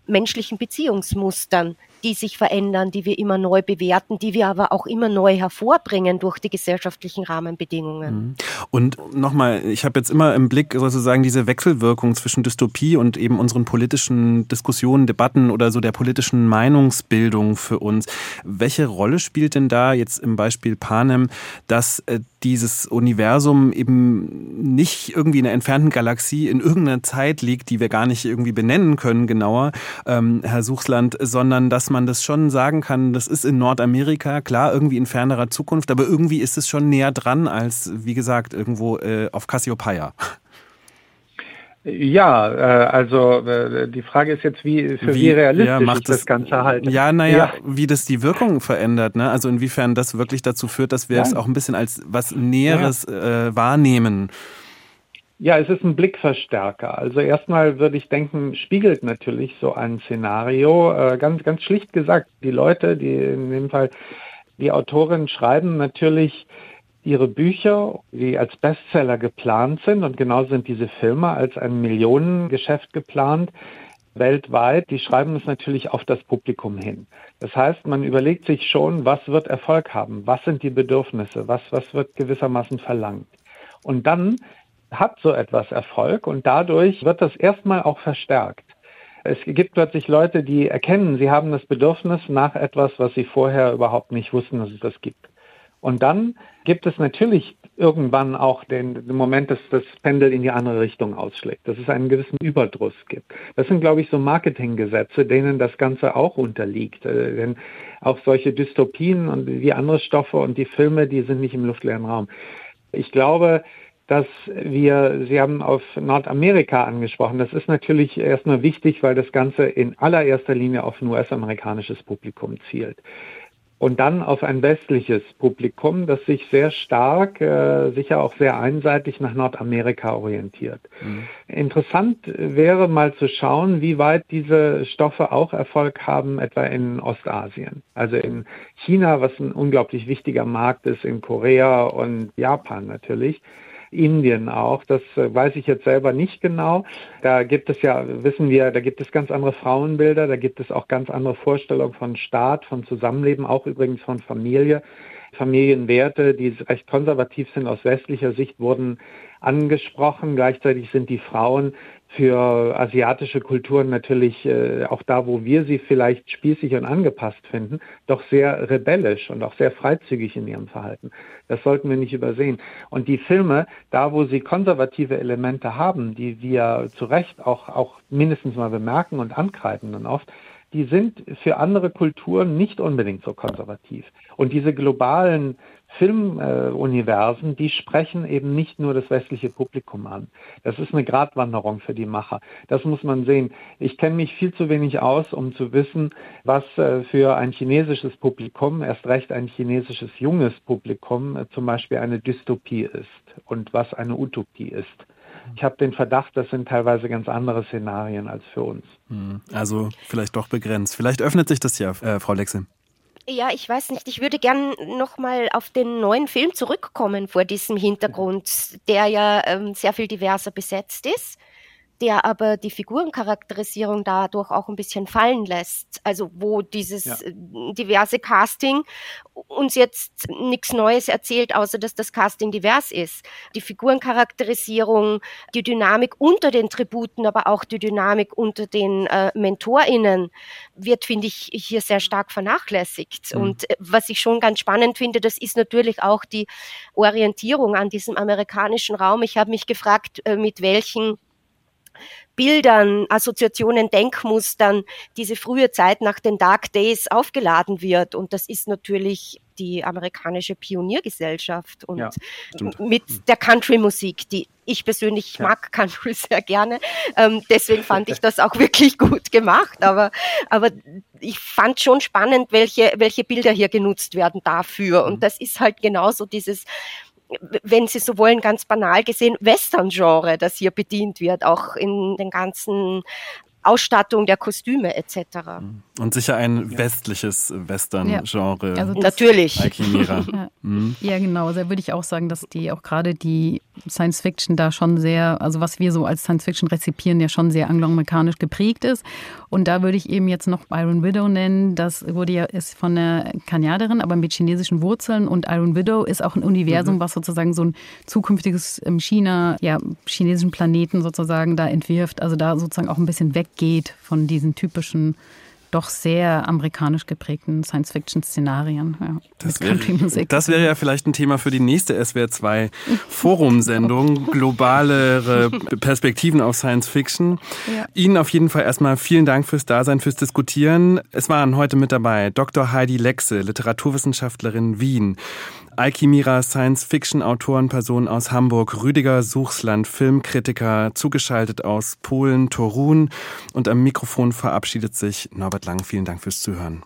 menschlichen Beziehungsmustern, die sich verändern, die wir immer neu bewerten, die wir aber auch immer neu hervorbringen durch die gesellschaftlichen Rahmenbedingungen. Mhm. Und nochmal, ich habe jetzt immer im Blick sozusagen diese Wechselwirkung zwischen Dystopie und eben unseren politischen Diskussionen, Debatten oder so der politischen Meinungsbildung für uns. Welche Rolle spielt denn da jetzt im Beispiel Panem, dass äh, dieses Universum eben nicht irgendwie in einer entfernten Galaxie in irgendeiner Zeit liegt, die wir gar nicht irgendwie benennen können genauer, ähm, Herr Suchsland, sondern dass man das schon sagen kann, das ist in Nordamerika, klar, irgendwie in fernerer Zukunft, aber irgendwie ist es schon näher dran als, wie gesagt, irgendwo äh, auf Cassiopeia. Ja, äh, also äh, die Frage ist jetzt, wie für wie, wie realistisch ja, macht das, das Ganze halt. Ja, naja, ja. wie das die Wirkung verändert, ne? Also inwiefern das wirklich dazu führt, dass wir ja. es auch ein bisschen als was Näheres ja. äh, wahrnehmen. Ja, es ist ein Blickverstärker. Also erstmal würde ich denken, spiegelt natürlich so ein Szenario. Äh, ganz, ganz schlicht gesagt, die Leute, die in dem Fall die Autoren schreiben natürlich ihre Bücher, die als Bestseller geplant sind, und genau sind diese Filme als ein Millionengeschäft geplant, weltweit, die schreiben es natürlich auf das Publikum hin. Das heißt, man überlegt sich schon, was wird Erfolg haben, was sind die Bedürfnisse, was, was wird gewissermaßen verlangt. Und dann hat so etwas Erfolg und dadurch wird das erstmal auch verstärkt. Es gibt plötzlich Leute, die erkennen, sie haben das Bedürfnis nach etwas, was sie vorher überhaupt nicht wussten, dass es das gibt. Und dann gibt es natürlich irgendwann auch den, den, Moment, dass das Pendel in die andere Richtung ausschlägt, dass es einen gewissen Überdruss gibt. Das sind, glaube ich, so Marketinggesetze, denen das Ganze auch unterliegt. Äh, denn auch solche Dystopien und wie andere Stoffe und die Filme, die sind nicht im luftleeren Raum. Ich glaube, dass wir, Sie haben auf Nordamerika angesprochen, das ist natürlich erstmal wichtig, weil das Ganze in allererster Linie auf ein US-amerikanisches Publikum zielt. Und dann auf ein westliches Publikum, das sich sehr stark, äh, sicher auch sehr einseitig nach Nordamerika orientiert. Mhm. Interessant wäre mal zu schauen, wie weit diese Stoffe auch Erfolg haben, etwa in Ostasien. Also in China, was ein unglaublich wichtiger Markt ist, in Korea und Japan natürlich. Indien auch. Das äh, weiß ich jetzt selber nicht genau. Da gibt es ja, wissen wir, da gibt es ganz andere Frauenbilder, da gibt es auch ganz andere Vorstellungen von Staat, von Zusammenleben, auch übrigens von Familie. Familienwerte, die recht konservativ sind aus westlicher Sicht, wurden angesprochen. Gleichzeitig sind die Frauen für asiatische Kulturen natürlich äh, auch da, wo wir sie vielleicht spießig und angepasst finden, doch sehr rebellisch und auch sehr freizügig in ihrem Verhalten. Das sollten wir nicht übersehen. Und die Filme, da wo sie konservative Elemente haben, die wir zu Recht auch, auch mindestens mal bemerken und ankreiden dann oft, die sind für andere Kulturen nicht unbedingt so konservativ. Und diese globalen Filmuniversen, äh, die sprechen eben nicht nur das westliche Publikum an. Das ist eine Gratwanderung für die Macher. Das muss man sehen. Ich kenne mich viel zu wenig aus, um zu wissen, was äh, für ein chinesisches Publikum, erst recht ein chinesisches junges Publikum, äh, zum Beispiel eine Dystopie ist und was eine Utopie ist. Ich habe den Verdacht, das sind teilweise ganz andere Szenarien als für uns. Hm, also vielleicht doch begrenzt. Vielleicht öffnet sich das ja, äh, Frau Lexel. Ja, ich weiß nicht. Ich würde gern nochmal auf den neuen Film zurückkommen vor diesem Hintergrund, der ja ähm, sehr viel diverser besetzt ist der aber die Figurencharakterisierung dadurch auch ein bisschen fallen lässt. Also wo dieses ja. Äh, diverse Casting uns jetzt nichts Neues erzählt, außer dass das Casting divers ist. Die Figurencharakterisierung, die Dynamik unter den Tributen, aber auch die Dynamik unter den äh, MentorInnen wird, finde ich, hier sehr stark vernachlässigt. Mhm. Und äh, was ich schon ganz spannend finde, das ist natürlich auch die Orientierung an diesem amerikanischen Raum. Ich habe mich gefragt, äh, mit welchen Bildern, Assoziationen, Denkmustern diese frühe Zeit nach den Dark Days aufgeladen wird. Und das ist natürlich die amerikanische Pioniergesellschaft und ja, mit hm. der Country-Musik, die ich persönlich ja. mag Country sehr gerne. Ähm, deswegen fand ich das auch wirklich gut gemacht. Aber, aber ich fand schon spannend, welche, welche Bilder hier genutzt werden dafür. Und hm. das ist halt genauso dieses wenn Sie so wollen, ganz banal gesehen, Western-Genre, das hier bedient wird, auch in den ganzen Ausstattung der Kostüme etc. Und sicher ein westliches Western-Genre. Ja. Also Natürlich. ja. Mhm. ja, genau. Also würde ich auch sagen, dass die auch gerade die Science Fiction da schon sehr, also was wir so als Science Fiction rezipieren, ja schon sehr angloamerikanisch geprägt ist. Und da würde ich eben jetzt noch Iron Widow nennen. Das wurde ja ist von einer Kanadier, aber mit chinesischen Wurzeln. Und Iron Widow ist auch ein Universum, mhm. was sozusagen so ein zukünftiges ähm, China, ja, chinesischen Planeten sozusagen da entwirft. Also da sozusagen auch ein bisschen weggeht von diesen typischen doch sehr amerikanisch geprägten Science-Fiction-Szenarien. Ja, das, wäre, das wäre ja vielleicht ein Thema für die nächste SWR2 Forum-Sendung, globalere Perspektiven auf Science-Fiction. Ja. Ihnen auf jeden Fall erstmal vielen Dank fürs Dasein, fürs Diskutieren. Es waren heute mit dabei Dr. Heidi Lexe, Literaturwissenschaftlerin Wien, Alkimira Science-Fiction-Autorenperson aus Hamburg, Rüdiger Suchsland, Filmkritiker, zugeschaltet aus Polen, Torun und am Mikrofon verabschiedet sich Norbert Lang. Vielen Dank fürs Zuhören.